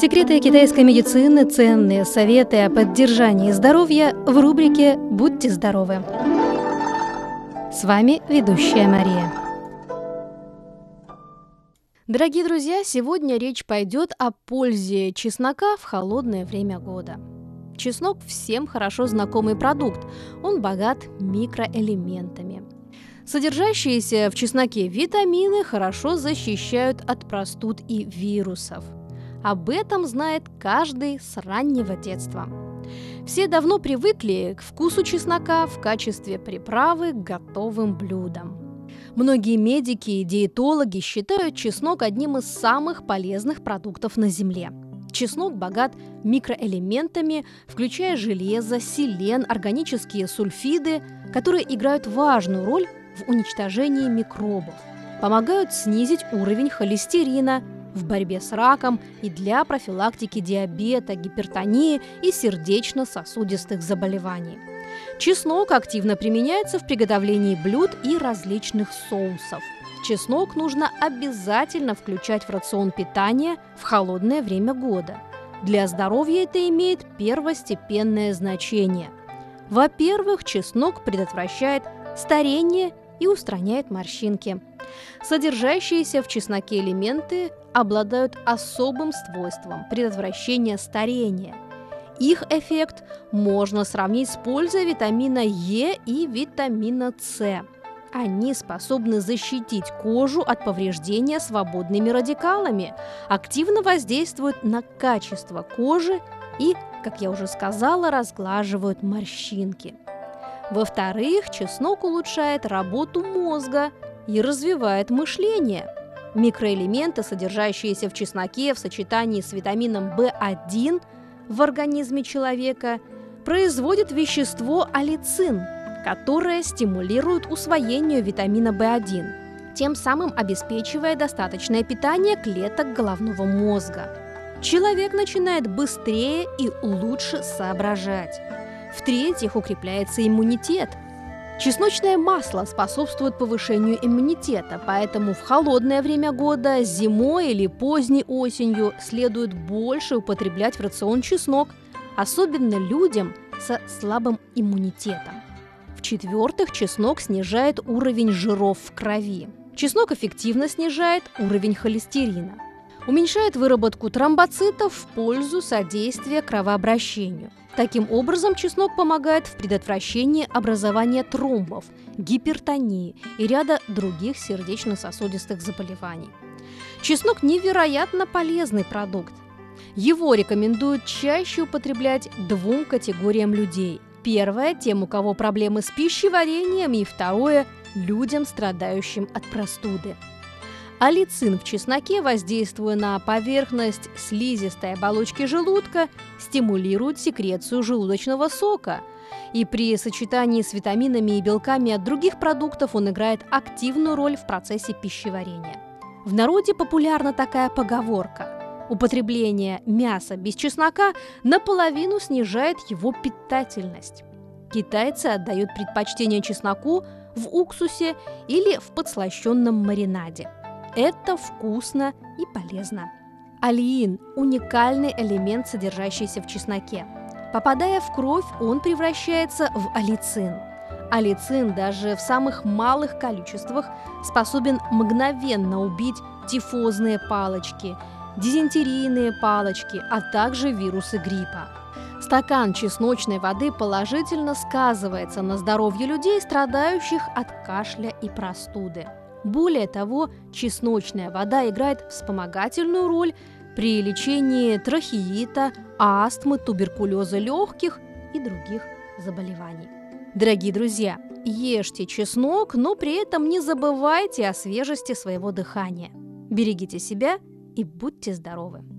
Секреты китайской медицины, ценные советы о поддержании здоровья в рубрике «Будьте здоровы». С вами ведущая Мария. Дорогие друзья, сегодня речь пойдет о пользе чеснока в холодное время года. Чеснок всем хорошо знакомый продукт. Он богат микроэлементами. Содержащиеся в чесноке витамины хорошо защищают от простуд и вирусов – об этом знает каждый с раннего детства. Все давно привыкли к вкусу чеснока в качестве приправы к готовым блюдам. Многие медики и диетологи считают чеснок одним из самых полезных продуктов на Земле. Чеснок богат микроэлементами, включая железо, селен, органические сульфиды, которые играют важную роль в уничтожении микробов, помогают снизить уровень холестерина, в борьбе с раком и для профилактики диабета, гипертонии и сердечно-сосудистых заболеваний. Чеснок активно применяется в приготовлении блюд и различных соусов. Чеснок нужно обязательно включать в рацион питания в холодное время года. Для здоровья это имеет первостепенное значение. Во-первых, чеснок предотвращает старение и устраняет морщинки. Содержащиеся в чесноке элементы обладают особым свойством предотвращения старения. Их эффект можно сравнить с пользой витамина Е и витамина С. Они способны защитить кожу от повреждения свободными радикалами, активно воздействуют на качество кожи и, как я уже сказала, разглаживают морщинки. Во-вторых, чеснок улучшает работу мозга и развивает мышление – Микроэлементы, содержащиеся в чесноке в сочетании с витамином В1 в организме человека, производят вещество алицин, которое стимулирует усвоение витамина В1, тем самым обеспечивая достаточное питание клеток головного мозга. Человек начинает быстрее и лучше соображать. В-третьих, укрепляется иммунитет – Чесночное масло способствует повышению иммунитета, поэтому в холодное время года, зимой или поздней осенью следует больше употреблять в рацион чеснок, особенно людям со слабым иммунитетом. В-четвертых, чеснок снижает уровень жиров в крови. Чеснок эффективно снижает уровень холестерина. Уменьшает выработку тромбоцитов в пользу содействия кровообращению. Таким образом, чеснок помогает в предотвращении образования тромбов, гипертонии и ряда других сердечно-сосудистых заболеваний. Чеснок невероятно полезный продукт. Его рекомендуют чаще употреблять двум категориям людей. Первое – тем, у кого проблемы с пищеварением, и второе – людям, страдающим от простуды. Алицин в чесноке, воздействуя на поверхность слизистой оболочки желудка, стимулирует секрецию желудочного сока. И при сочетании с витаминами и белками от других продуктов он играет активную роль в процессе пищеварения. В народе популярна такая поговорка – употребление мяса без чеснока наполовину снижает его питательность. Китайцы отдают предпочтение чесноку в уксусе или в подслащенном маринаде – это вкусно и полезно. Алиин – уникальный элемент, содержащийся в чесноке. Попадая в кровь, он превращается в алицин. Алицин даже в самых малых количествах способен мгновенно убить тифозные палочки, дизентерийные палочки, а также вирусы гриппа. Стакан чесночной воды положительно сказывается на здоровье людей, страдающих от кашля и простуды. Более того, чесночная вода играет вспомогательную роль при лечении трахеита, астмы, туберкулеза легких и других заболеваний. Дорогие друзья, ешьте чеснок, но при этом не забывайте о свежести своего дыхания. Берегите себя и будьте здоровы!